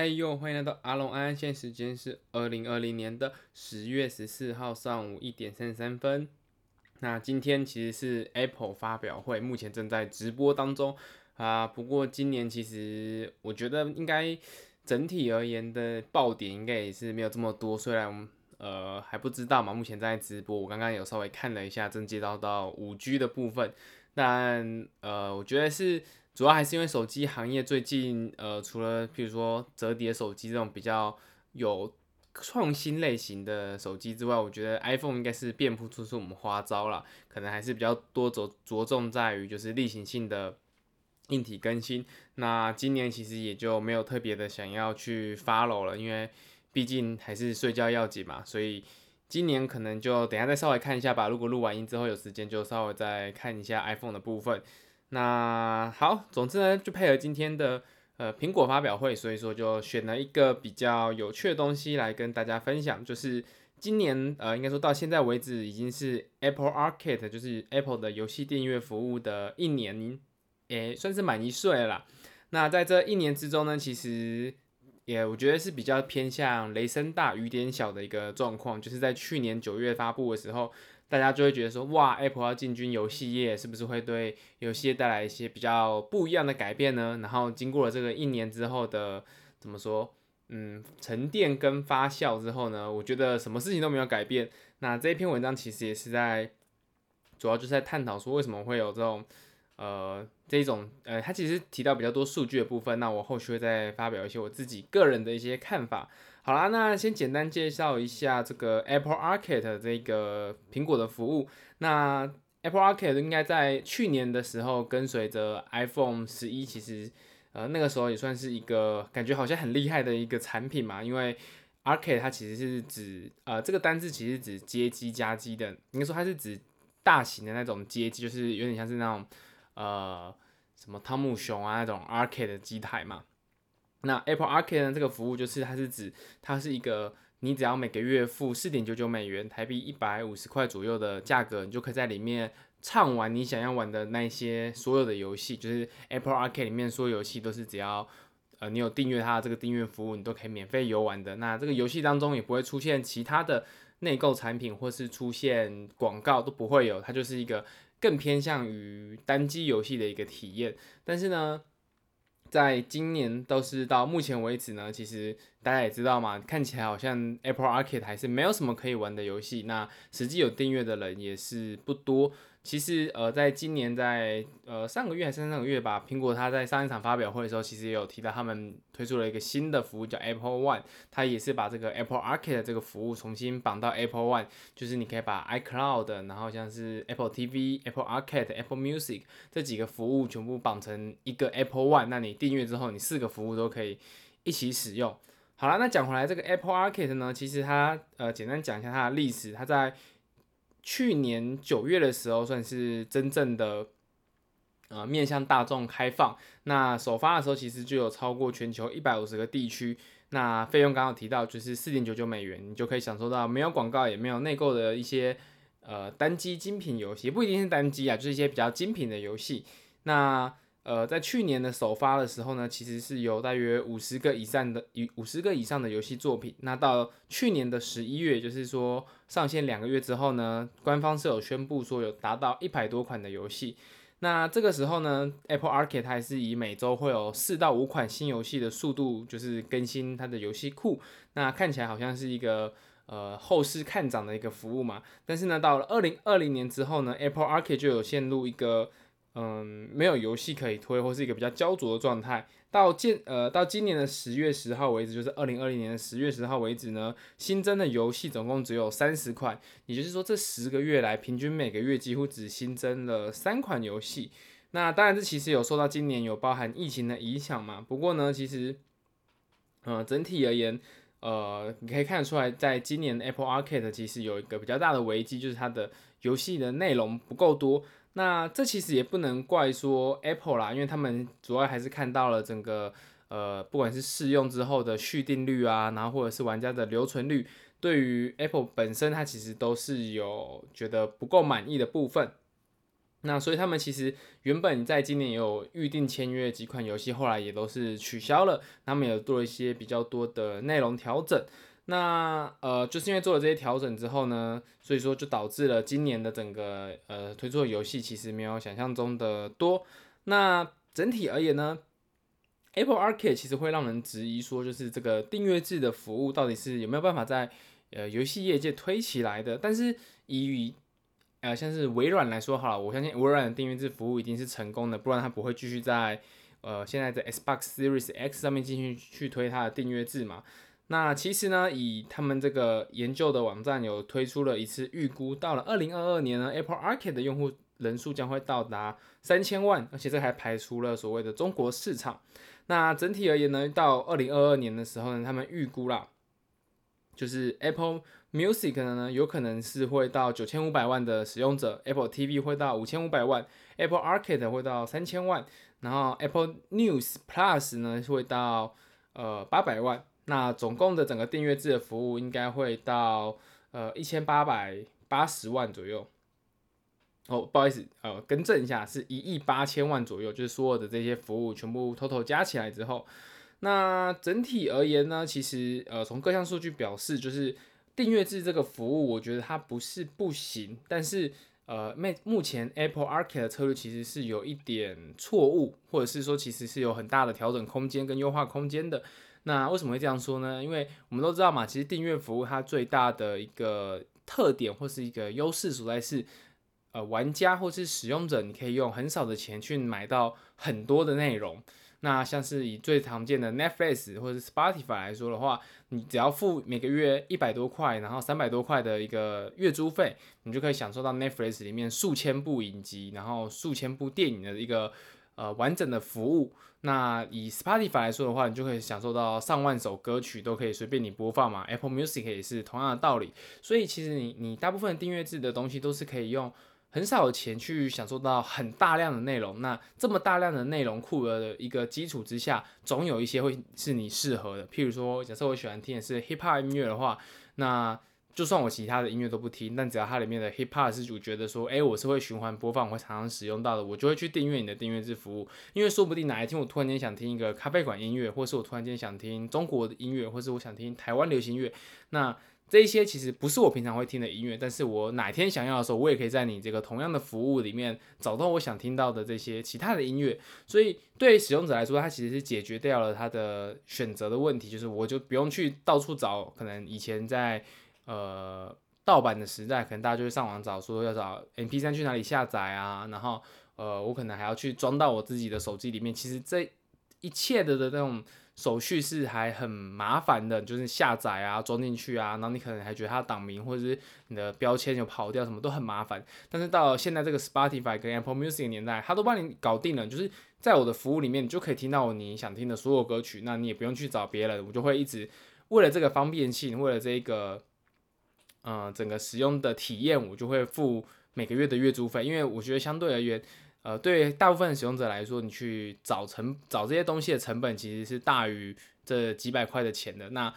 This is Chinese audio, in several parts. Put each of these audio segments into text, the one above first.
嘿呦，欢迎来到阿龙安，现在时间是二零二零年的十月十四号上午一点三十三分。那今天其实是 Apple 发表会，目前正在直播当中啊。不过今年其实我觉得应该整体而言的爆点应该也是没有这么多，虽然我们呃还不知道嘛，目前在直播。我刚刚有稍微看了一下，正接到到五 G 的部分，但呃我觉得是。主要还是因为手机行业最近，呃，除了比如说折叠手机这种比较有创新类型的手机之外，我觉得 iPhone 应该是变不出我们花招了，可能还是比较多着着重在于就是例行性的硬体更新。那今年其实也就没有特别的想要去 follow 了，因为毕竟还是睡觉要紧嘛，所以今年可能就等下再稍微看一下吧。如果录完音之后有时间，就稍微再看一下 iPhone 的部分。那好，总之呢，就配合今天的呃苹果发表会，所以说就选了一个比较有趣的东西来跟大家分享，就是今年呃应该说到现在为止已经是 Apple Arcade，就是 Apple 的游戏订阅服务的一年，也算是满一岁了啦。那在这一年之中呢，其实也我觉得是比较偏向雷声大雨点小的一个状况，就是在去年九月发布的时候。大家就会觉得说，哇，Apple 要进军游戏业，是不是会对游戏业带来一些比较不一样的改变呢？然后经过了这个一年之后的怎么说，嗯，沉淀跟发酵之后呢，我觉得什么事情都没有改变。那这一篇文章其实也是在，主要就是在探讨说为什么会有这种，呃，这种，呃，它其实提到比较多数据的部分。那我后续会再发表一些我自己个人的一些看法。好啦，那先简单介绍一下这个 Apple Arcade 这个苹果的服务。那 Apple Arcade 应该在去年的时候跟随着 iPhone 十一，其实呃那个时候也算是一个感觉好像很厉害的一个产品嘛。因为 Arcade 它其实是指呃这个单字其实指街机家机的，应该说它是指大型的那种街机，就是有点像是那种呃什么汤姆熊啊那种 Arcade 的机台嘛。那 Apple Arcade 呢，这个服务就是它是指它是一个你只要每个月付四点九九美元，台币一百五十块左右的价格，你就可以在里面畅玩你想要玩的那些所有的游戏。就是 Apple Arcade 里面所有游戏都是只要呃你有订阅它的这个订阅服务，你都可以免费游玩的。那这个游戏当中也不会出现其他的内购产品或是出现广告都不会有，它就是一个更偏向于单机游戏的一个体验。但是呢，在今年都是到目前为止呢，其实大家也知道嘛，看起来好像 Apple Arcade 还是没有什么可以玩的游戏，那实际有订阅的人也是不多。其实，呃，在今年在呃上个月还是上个月吧，苹果它在上一场发表会的时候，其实也有提到他们推出了一个新的服务，叫 Apple One，它也是把这个 Apple Arcade 这个服务重新绑到 Apple One，就是你可以把 iCloud，然后像是 Apple TV、Apple Arcade、Apple Music 这几个服务全部绑成一个 Apple One，那你订阅之后，你四个服务都可以一起使用。好了，那讲回来，这个 Apple Arcade 呢，其实它呃简单讲一下它的历史，它在去年九月的时候，算是真正的呃面向大众开放。那首发的时候，其实就有超过全球一百五十个地区。那费用刚刚提到，就是四点九九美元，你就可以享受到没有广告也没有内购的一些呃单机精品游戏，不一定是单机啊，就是一些比较精品的游戏。那呃，在去年的首发的时候呢，其实是有大约五十个以上的，五十个以上的游戏作品。那到去年的十一月，就是说上线两个月之后呢，官方是有宣布说有达到一百多款的游戏。那这个时候呢，Apple Arcade 它还是以每周会有四到五款新游戏的速度，就是更新它的游戏库。那看起来好像是一个呃后市看涨的一个服务嘛。但是呢，到了二零二零年之后呢，Apple Arcade 就有陷入一个。嗯，没有游戏可以推，或是一个比较焦灼的状态。到今呃到今年的十月十号为止，就是二零二零年的十月十号为止呢，新增的游戏总共只有三十款，也就是说这十个月来平均每个月几乎只新增了三款游戏。那当然这其实有受到今年有包含疫情的影响嘛。不过呢，其实呃整体而言，呃你可以看得出来，在今年 Apple Arcade 其实有一个比较大的危机，就是它的游戏的内容不够多。那这其实也不能怪说 Apple 啦，因为他们主要还是看到了整个呃，不管是试用之后的续订率啊，然后或者是玩家的留存率，对于 Apple 本身它其实都是有觉得不够满意的部分。那所以他们其实原本在今年有预定签约几款游戏，后来也都是取消了。他们有做一些比较多的内容调整。那呃，就是因为做了这些调整之后呢，所以说就导致了今年的整个呃推出的游戏其实没有想象中的多。那整体而言呢，Apple Arcade 其实会让人质疑说，就是这个订阅制的服务到底是有没有办法在呃游戏业界推起来的？但是以呃，像是微软来说好了，我相信微软的订阅制服务一定是成功的，不然它不会继续在呃现在的 Xbox Series X 上面继续去推它的订阅制嘛。那其实呢，以他们这个研究的网站有推出了一次预估，到了二零二二年呢，Apple Arcade 的用户人数将会到达三千万，而且这还排除了所谓的中国市场。那整体而言呢，到二零二二年的时候呢，他们预估啦，就是 Apple Music 呢，有可能是会到九千五百万的使用者，Apple TV 会到五千五百万，Apple Arcade 会到三千万，然后 Apple News Plus 呢会到呃八百万。那总共的整个订阅制的服务应该会到呃一千八百八十万左右。哦，不好意思，呃，更正一下，是一亿八千万左右，就是所有的这些服务全部 total 加起来之后，那整体而言呢，其实呃从各项数据表示，就是。订阅制这个服务，我觉得它不是不行，但是呃，目目前 Apple Arcade 的策略其实是有一点错误，或者是说其实是有很大的调整空间跟优化空间的。那为什么会这样说呢？因为我们都知道嘛，其实订阅服务它最大的一个特点或是一个优势所在是，呃，玩家或是使用者，你可以用很少的钱去买到很多的内容。那像是以最常见的 Netflix 或者 Spotify 来说的话，你只要付每个月一百多块，然后三百多块的一个月租费，你就可以享受到 Netflix 里面数千部影集，然后数千部电影的一个呃完整的服务。那以 Spotify 来说的话，你就可以享受到上万首歌曲都可以随便你播放嘛。Apple Music 也是同样的道理。所以其实你你大部分订阅制的东西都是可以用。很少的钱去享受到很大量的内容，那这么大量的内容库的一个基础之下，总有一些会是你适合的。譬如说，假设我喜欢听的是 hip hop 音乐的话，那就算我其他的音乐都不听，但只要它里面的 hip hop 是我觉得说，哎、我是会循环播放，我会常常使用到的，我就会去订阅你的订阅制服务。因为说不定哪一天我突然间想听一个咖啡馆音乐，或是我突然间想听中国的音乐，或是我想听台湾流行乐，那。这一些其实不是我平常会听的音乐，但是我哪天想要的时候，我也可以在你这个同样的服务里面找到我想听到的这些其他的音乐。所以对使用者来说，它其实是解决掉了他的选择的问题，就是我就不用去到处找，可能以前在呃盗版的时代，可能大家就会上网找说要找 MP3 去哪里下载啊，然后呃我可能还要去装到我自己的手机里面。其实这一切的的那种。手续是还很麻烦的，就是下载啊、装进去啊，然后你可能还觉得它档名或者是你的标签有跑掉，什么都很麻烦。但是到现在这个 Spotify 跟 Apple Music 的年代，它都帮你搞定了，就是在我的服务里面，你就可以听到你想听的所有歌曲，那你也不用去找别人，我就会一直为了这个方便性，为了这个、呃、整个使用的体验，我就会付每个月的月租费，因为我觉得相对而言。呃，对大部分的使用者来说，你去找成找这些东西的成本其实是大于这几百块的钱的。那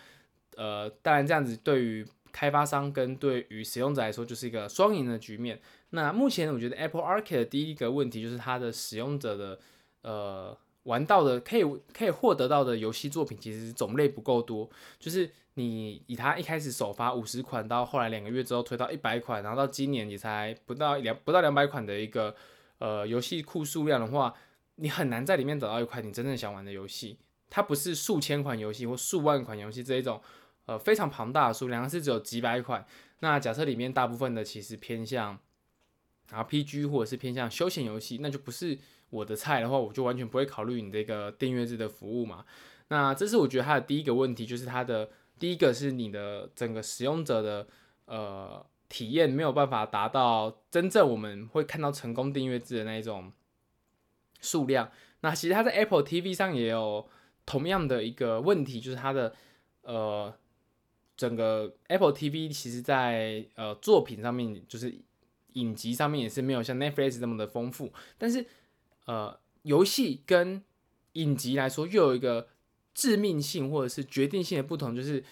呃，当然这样子对于开发商跟对于使用者来说就是一个双赢的局面。那目前我觉得 Apple Arcade 的第一个问题就是它的使用者的呃玩到的可以可以获得到的游戏作品其实种类不够多。就是你以它一开始首发五十款，到后来两个月之后推到一百款，然后到今年也才不到两不到两百款的一个。呃，游戏库数量的话，你很难在里面找到一款你真正想玩的游戏。它不是数千款游戏或数万款游戏这一种，呃，非常庞大的数量，它是只有几百款。那假设里面大部分的其实偏向 RPG 或者是偏向休闲游戏，那就不是我的菜的话，我就完全不会考虑你这个订阅制的服务嘛。那这是我觉得它的第一个问题，就是它的第一个是你的整个使用者的呃。体验没有办法达到真正我们会看到成功订阅制的那一种数量。那其实它在 Apple TV 上也有同样的一个问题，就是它的呃整个 Apple TV 其实在呃作品上面，就是影集上面也是没有像 Netflix 这么的丰富。但是呃游戏跟影集来说，又有一个致命性或者是决定性的不同，就是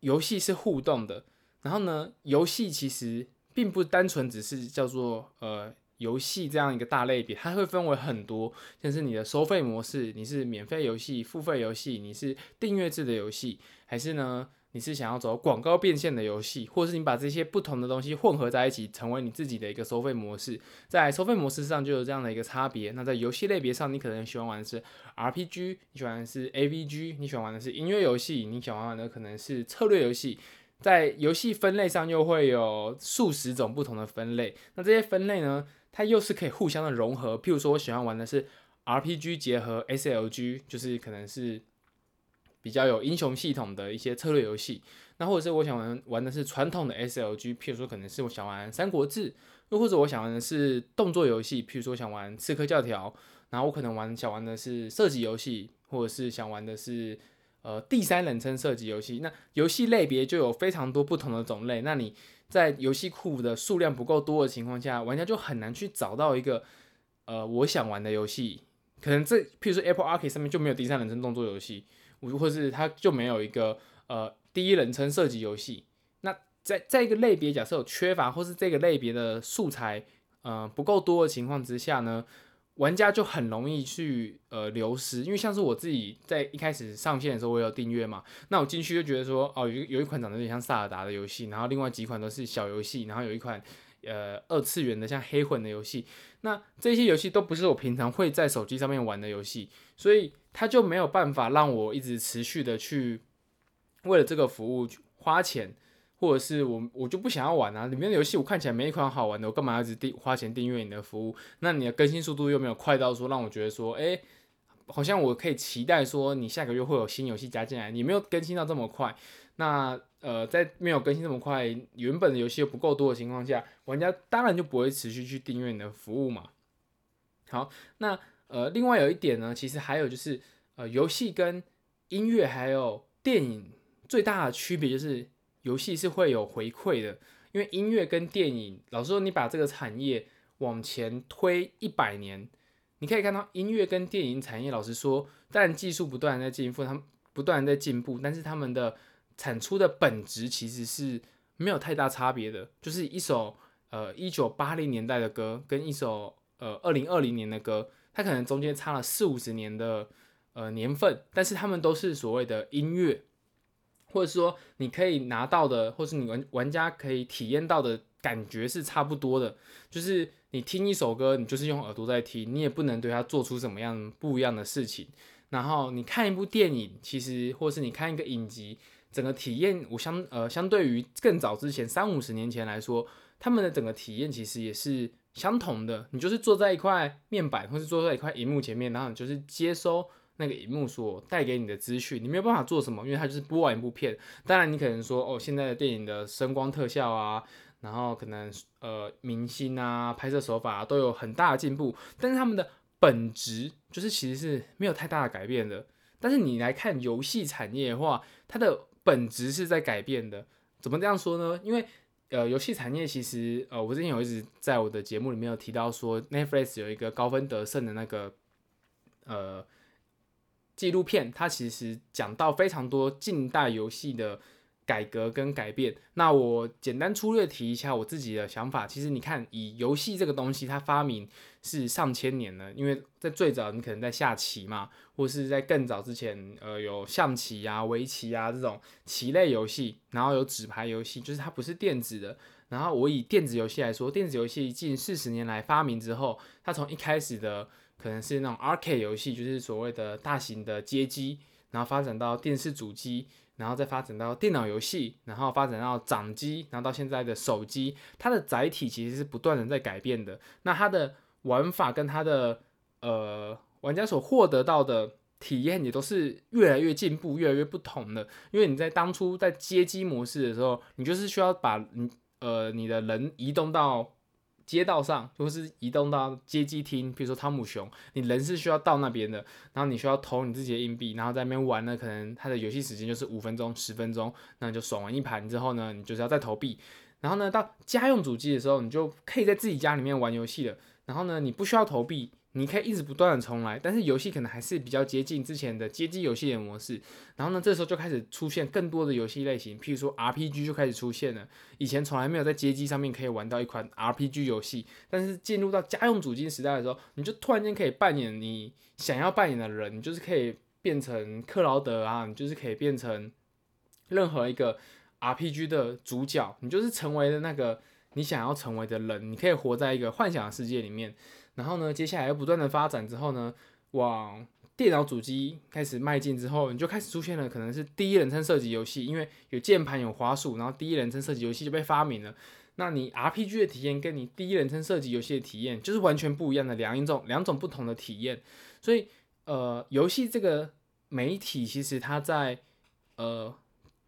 游戏是互动的。然后呢，游戏其实并不单纯只是叫做呃游戏这样一个大类别，它会分为很多，像是你的收费模式，你是免费游戏、付费游戏，你是订阅制的游戏，还是呢？你是想要走广告变现的游戏，或者是你把这些不同的东西混合在一起，成为你自己的一个收费模式？在收费模式上就有这样的一个差别。那在游戏类别上，你可能喜欢玩的是 RPG，你喜欢的是 AVG，你喜欢玩的是音乐游戏，你喜欢玩的可能是策略游戏。在游戏分类上又会有数十种不同的分类。那这些分类呢，它又是可以互相的融合。譬如说，我喜欢玩的是 RPG 结合 SLG，就是可能是。比较有英雄系统的一些策略游戏，那或者是我想玩玩的是传统的 SLG，譬如说可能是我想玩《三国志》，又或者我想玩的是动作游戏，譬如说想玩《刺客教条》，然后我可能玩想玩的是射击游戏，或者是想玩的是呃第三人称射击游戏。那游戏类别就有非常多不同的种类，那你在游戏库的数量不够多的情况下，玩家就很难去找到一个呃我想玩的游戏。可能这譬如说 Apple Arcade 上面就没有第三人称动作游戏。或是它就没有一个呃第一人称射击游戏，那在在一个类别假设有缺乏或是这个类别的素材呃不够多的情况之下呢，玩家就很容易去呃流失，因为像是我自己在一开始上线的时候，我有订阅嘛，那我进去就觉得说哦有有一款长得有点像萨尔达的游戏，然后另外几款都是小游戏，然后有一款呃二次元的像黑魂的游戏，那这些游戏都不是我平常会在手机上面玩的游戏，所以。它就没有办法让我一直持续的去为了这个服务花钱，或者是我我就不想要玩啊。里面的游戏我看起来没一款好玩的，我干嘛要一直订花钱订阅你的服务？那你的更新速度又没有快到说让我觉得说，诶，好像我可以期待说你下个月会有新游戏加进来。你没有更新到这么快，那呃，在没有更新这么快，原本的游戏又不够多的情况下，玩家当然就不会持续去订阅你的服务嘛。好，那。呃，另外有一点呢，其实还有就是，呃，游戏跟音乐还有电影最大的区别就是，游戏是会有回馈的，因为音乐跟电影，老实说，你把这个产业往前推一百年，你可以看到音乐跟电影产业，老实说，但技术不断在进步，他们不断在进步，但是他们的产出的本质其实是没有太大差别的，就是一首呃一九八零年代的歌跟一首呃二零二零年的歌。它可能中间差了四五十年的呃年份，但是他们都是所谓的音乐，或者说你可以拿到的，或是你玩玩家可以体验到的感觉是差不多的。就是你听一首歌，你就是用耳朵在听，你也不能对它做出什么样不一样的事情。然后你看一部电影，其实或是你看一个影集，整个体验，我相呃相对于更早之前三五十年前来说，他们的整个体验其实也是。相同的，你就是坐在一块面板，或是坐在一块荧幕前面，然后你就是接收那个荧幕所带给你的资讯，你没有办法做什么，因为它就是播完一部片。当然，你可能说，哦，现在的电影的声光特效啊，然后可能呃明星啊，拍摄手法啊，都有很大的进步，但是他们的本质就是其实是没有太大的改变的。但是你来看游戏产业的话，它的本质是在改变的。怎么这样说呢？因为呃，游戏产业其实，呃，我之前有一直在我的节目里面有提到说，Netflix 有一个高分得胜的那个呃纪录片，它其实讲到非常多近代游戏的。改革跟改变，那我简单粗略提一下我自己的想法。其实你看，以游戏这个东西，它发明是上千年了，因为在最早你可能在下棋嘛，或是在更早之前，呃，有象棋啊、围棋啊这种棋类游戏，然后有纸牌游戏，就是它不是电子的。然后我以电子游戏来说，电子游戏近四十年来发明之后，它从一开始的可能是那种 arcade 游戏，就是所谓的大型的街机，然后发展到电视主机。然后再发展到电脑游戏，然后发展到掌机，然后到现在的手机，它的载体其实是不断的在改变的。那它的玩法跟它的呃玩家所获得到的体验也都是越来越进步，越来越不同的。因为你在当初在街机模式的时候，你就是需要把你呃你的人移动到。街道上，或是移动到街机厅，比如说汤姆熊，你人是需要到那边的，然后你需要投你自己的硬币，然后在那边玩呢，可能它的游戏时间就是五分钟、十分钟，那你就爽完一盘之后呢，你就是要再投币，然后呢，到家用主机的时候，你就可以在自己家里面玩游戏了，然后呢，你不需要投币，你可以一直不断的重来，但是游戏可能还是比较接近之前的街机游戏的模式。然后呢，这时候就开始出现更多的游戏类型，譬如说 RPG 就开始出现了。以前从来没有在街机上面可以玩到一款 RPG 游戏，但是进入到家用主机时代的时候，你就突然间可以扮演你想要扮演的人，你就是可以变成克劳德啊，你就是可以变成任何一个 RPG 的主角，你就是成为了那个你想要成为的人，你可以活在一个幻想的世界里面。然后呢，接下来又不断的发展之后呢，往电脑主机开始迈进之后，你就开始出现了可能是第一人称射击游戏，因为有键盘有滑鼠，然后第一人称射击游戏就被发明了。那你 RPG 的体验跟你第一人称射击游戏的体验就是完全不一样的两一种两种不同的体验。所以呃，游戏这个媒体其实它在呃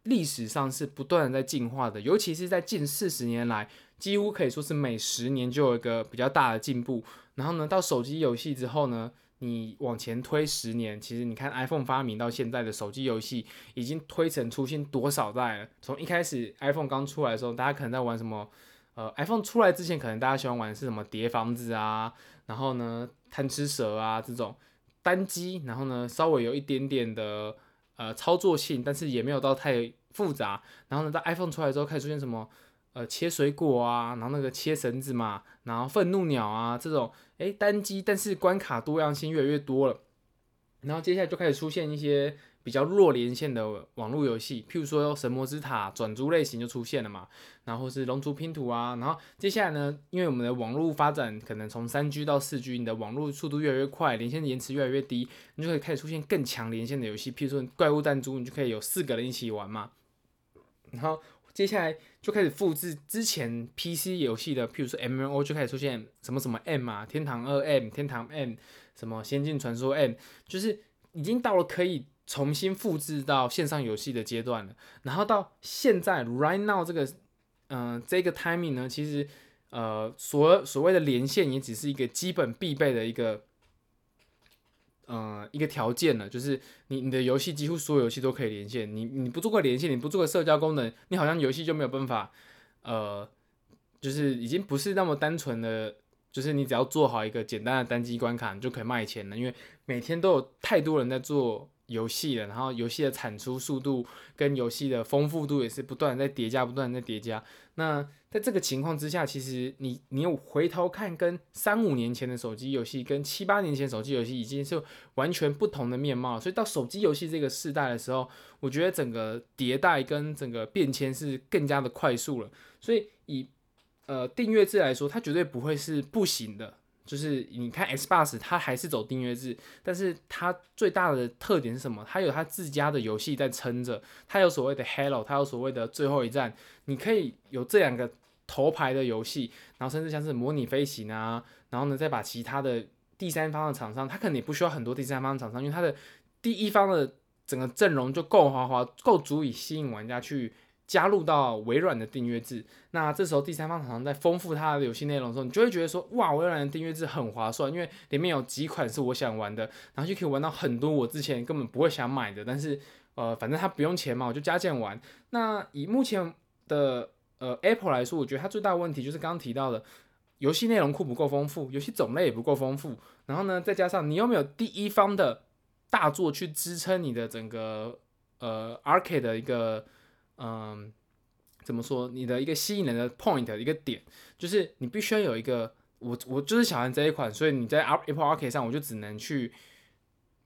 历史上是不断的在进化的，尤其是在近四十年来，几乎可以说是每十年就有一个比较大的进步。然后呢，到手机游戏之后呢，你往前推十年，其实你看 iPhone 发明到现在的手机游戏，已经推陈出新多少代了？从一开始 iPhone 刚出来的时候，大家可能在玩什么？呃，iPhone 出来之前，可能大家喜欢玩的是什么叠房子啊，然后呢贪吃蛇啊这种单机，然后呢稍微有一点点的呃操作性，但是也没有到太复杂。然后呢，在 iPhone 出来之后，开始出现什么？呃，切水果啊，然后那个切绳子嘛，然后愤怒鸟啊这种，诶，单机，但是关卡多样性越来越多了。然后接下来就开始出现一些比较弱连线的网络游戏，譬如说神魔之塔转租类型就出现了嘛，然后是龙族拼图啊。然后接下来呢，因为我们的网络发展可能从三 G 到四 G，你的网络速度越来越快，连线延迟越来越低，你就可以开始出现更强连线的游戏，譬如说怪物弹珠，你就可以有四个人一起玩嘛。然后。接下来就开始复制之前 PC 游戏的，譬如说 MMO 就开始出现什么什么 M 啊，天堂二 M、天堂 M，什么仙境传说 M，就是已经到了可以重新复制到线上游戏的阶段了。然后到现在 Right now 这个，嗯、这个 timing 呢，其实呃所所谓的连线也只是一个基本必备的一个。呃，一个条件呢，就是你你的游戏几乎所有游戏都可以连线，你你不做个连线，你不做个社交功能，你好像游戏就没有办法，呃，就是已经不是那么单纯的，就是你只要做好一个简单的单机关卡，你就可以卖钱了，因为每天都有太多人在做。游戏了，然后游戏的产出速度跟游戏的丰富度也是不断在叠加，不断在叠加。那在这个情况之下，其实你你有回头看，跟三五年前的手机游戏，跟七八年前手机游戏已经是完全不同的面貌。所以到手机游戏这个世代的时候，我觉得整个迭代跟整个变迁是更加的快速了。所以以呃订阅制来说，它绝对不会是不行的。就是你看 Xbox，它还是走订阅制，但是它最大的特点是什么？它有它自家的游戏在撑着，它有所谓的 Halo，它有所谓的最后一战，你可以有这两个头牌的游戏，然后甚至像是模拟飞行啊，然后呢再把其他的第三方的厂商，它可能也不需要很多第三方厂商，因为它的第一方的整个阵容就够豪华，够足以吸引玩家去。加入到微软的订阅制，那这时候第三方厂商在丰富它的游戏内容的时候，你就会觉得说，哇，微软的订阅制很划算，因为里面有几款是我想玩的，然后就可以玩到很多我之前根本不会想买的，但是呃，反正它不用钱嘛，我就加键玩。那以目前的呃 Apple 来说，我觉得它最大的问题就是刚刚提到的，游戏内容库不够丰富，游戏种类也不够丰富，然后呢，再加上你又没有第一方的大作去支撑你的整个呃 Arcade 的一个。嗯，怎么说？你的一个吸引人的 point 一个点，就是你必须要有一个，我我就是想玩这一款，所以你在 Apple Arcade 上，我就只能去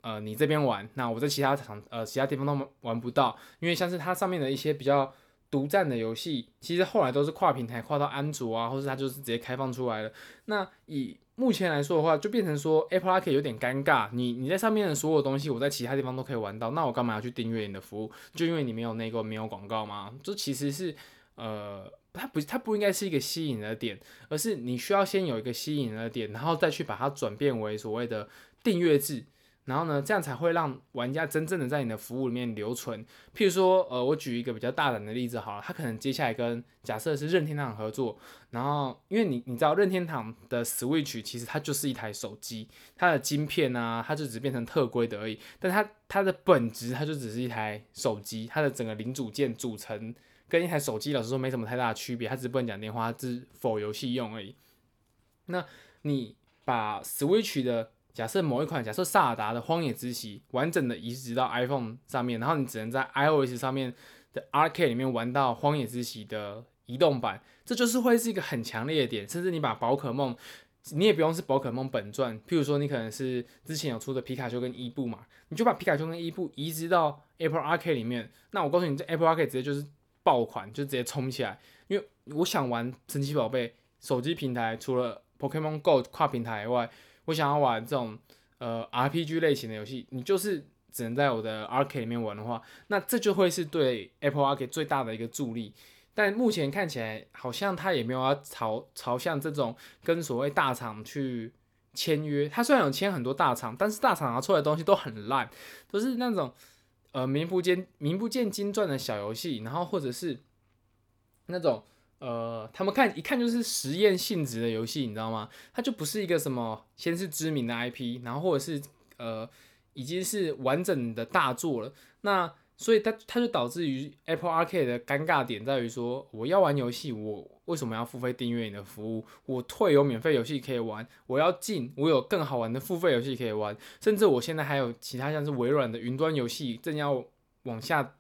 呃你这边玩，那我在其他场呃其他地方都玩不到，因为像是它上面的一些比较独占的游戏，其实后来都是跨平台跨到安卓啊，或是它就是直接开放出来了。那以目前来说的话，就变成说 Apple Arcade 有点尴尬。你你在上面的所有东西，我在其他地方都可以玩到，那我干嘛要去订阅你的服务？就因为你没有那个没有广告吗？这其实是呃，它不它不应该是一个吸引的点，而是你需要先有一个吸引的点，然后再去把它转变为所谓的订阅制。然后呢，这样才会让玩家真正的在你的服务里面留存。譬如说，呃，我举一个比较大胆的例子好了，他可能接下来跟假设是任天堂合作，然后因为你你知道任天堂的 Switch 其实它就是一台手机，它的晶片啊，它就只变成特规的而已，但它它的本质它就只是一台手机，它的整个零组件组成跟一台手机老实说没什么太大的区别，它只不能讲电话，只是 for 游戏用而已。那你把 Switch 的假设某一款假设萨达的荒野之息完整的移植到 iPhone 上面，然后你只能在 iOS 上面的 Arcade 里面玩到荒野之息的移动版，这就是会是一个很强烈的点。甚至你把宝可梦，你也不用是宝可梦本传，譬如说你可能是之前有出的皮卡丘跟伊布嘛，你就把皮卡丘跟伊布移植到 Apple Arcade 里面，那我告诉你，这 Apple Arcade 直接就是爆款，就直接冲起来。因为我想玩神奇宝贝手机平台，除了 Pokemon Go 跨平台以外，我想要玩这种呃 RPG 类型的游戏，你就是只能在我的 Arcade 里面玩的话，那这就会是对 Apple Arcade 最大的一个助力。但目前看起来，好像他也没有要朝朝向这种跟所谓大厂去签约。他虽然有签很多大厂，但是大厂拿出来的东西都很烂，都是那种呃名不见名不见经传的小游戏，然后或者是。那种呃，他们看一看就是实验性质的游戏，你知道吗？它就不是一个什么先是知名的 IP，然后或者是呃已经是完整的大作了。那所以它它就导致于 Apple Arcade 的尴尬点在于说，我要玩游戏，我为什么要付费订阅你的服务？我退有免费游戏可以玩，我要进，我有更好玩的付费游戏可以玩，甚至我现在还有其他像是微软的云端游戏正要往下。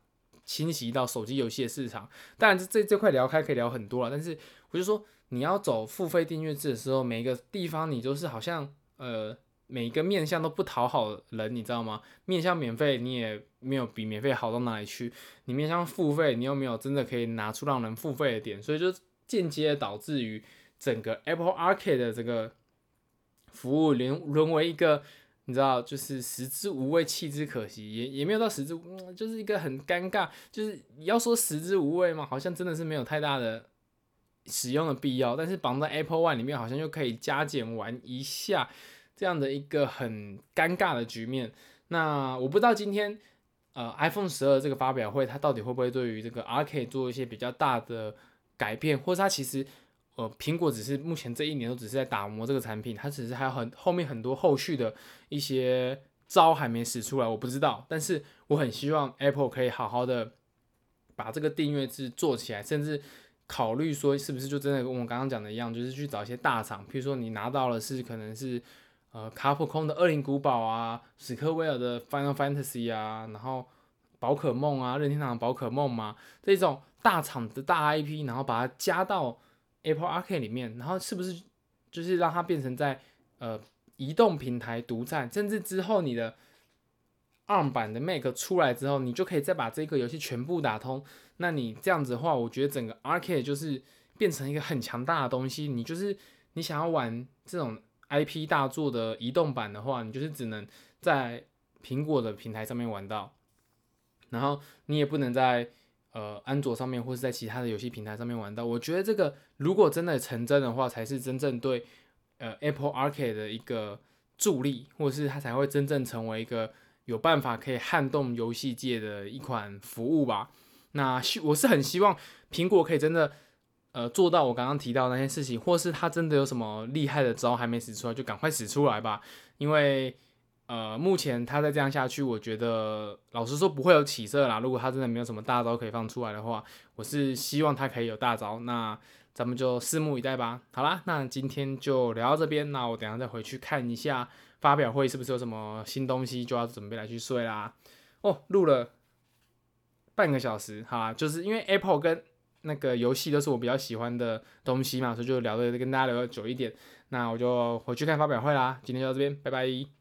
侵袭到手机游戏的市场，当然这这块聊开可以聊很多了。但是我就说，你要走付费订阅制的时候，每一个地方你都是好像呃每一个面向都不讨好人，你知道吗？面向免费你也没有比免费好到哪里去，你面向付费你又没有真的可以拿出让人付费的点，所以就间接导致于整个 Apple Arcade 的这个服务沦沦为一个。你知道，就是食之无味，弃之可惜，也也没有到食之，嗯，就是一个很尴尬。就是你要说食之无味嘛，好像真的是没有太大的使用的必要。但是绑在 Apple One 里面，好像又可以加减玩一下，这样的一个很尴尬的局面。那我不知道今天呃 iPhone 十二这个发表会，它到底会不会对于这个 Arcade 做一些比较大的改变，或者它其实。呃，苹果只是目前这一年都只是在打磨这个产品，它只是还有很后面很多后续的一些招还没使出来，我不知道。但是我很希望 Apple 可以好好的把这个订阅制做起来，甚至考虑说是不是就真的跟我们刚刚讲的一样，就是去找一些大厂，譬如说你拿到了是可能是呃卡普空的《恶灵古堡》啊，史克威尔的《Final Fantasy》啊，然后宝可梦啊，任天堂宝可梦嘛，这种大厂的大 IP，然后把它加到。Apple Arcade 里面，然后是不是就是让它变成在呃移动平台独占，甚至之后你的 ARM 版的 Mac 出来之后，你就可以再把这个游戏全部打通。那你这样子的话，我觉得整个 Arcade 就是变成一个很强大的东西。你就是你想要玩这种 IP 大作的移动版的话，你就是只能在苹果的平台上面玩到，然后你也不能在。呃，安卓上面或是在其他的游戏平台上面玩到，我觉得这个如果真的成真的话，才是真正对呃 Apple Arcade 的一个助力，或者是它才会真正成为一个有办法可以撼动游戏界的一款服务吧。那希我是很希望苹果可以真的呃做到我刚刚提到的那些事情，或是它真的有什么厉害的招还没使出来，就赶快使出来吧，因为。呃，目前他再这样下去，我觉得老实说不会有起色啦。如果他真的没有什么大招可以放出来的话，我是希望他可以有大招。那咱们就拭目以待吧。好啦，那今天就聊到这边。那我等下再回去看一下发表会是不是有什么新东西，就要准备来去睡啦。哦，录了半个小时，好啦，就是因为 Apple 跟那个游戏都是我比较喜欢的东西嘛，所以就聊的跟大家聊的久一点。那我就回去看发表会啦。今天就到这边，拜拜。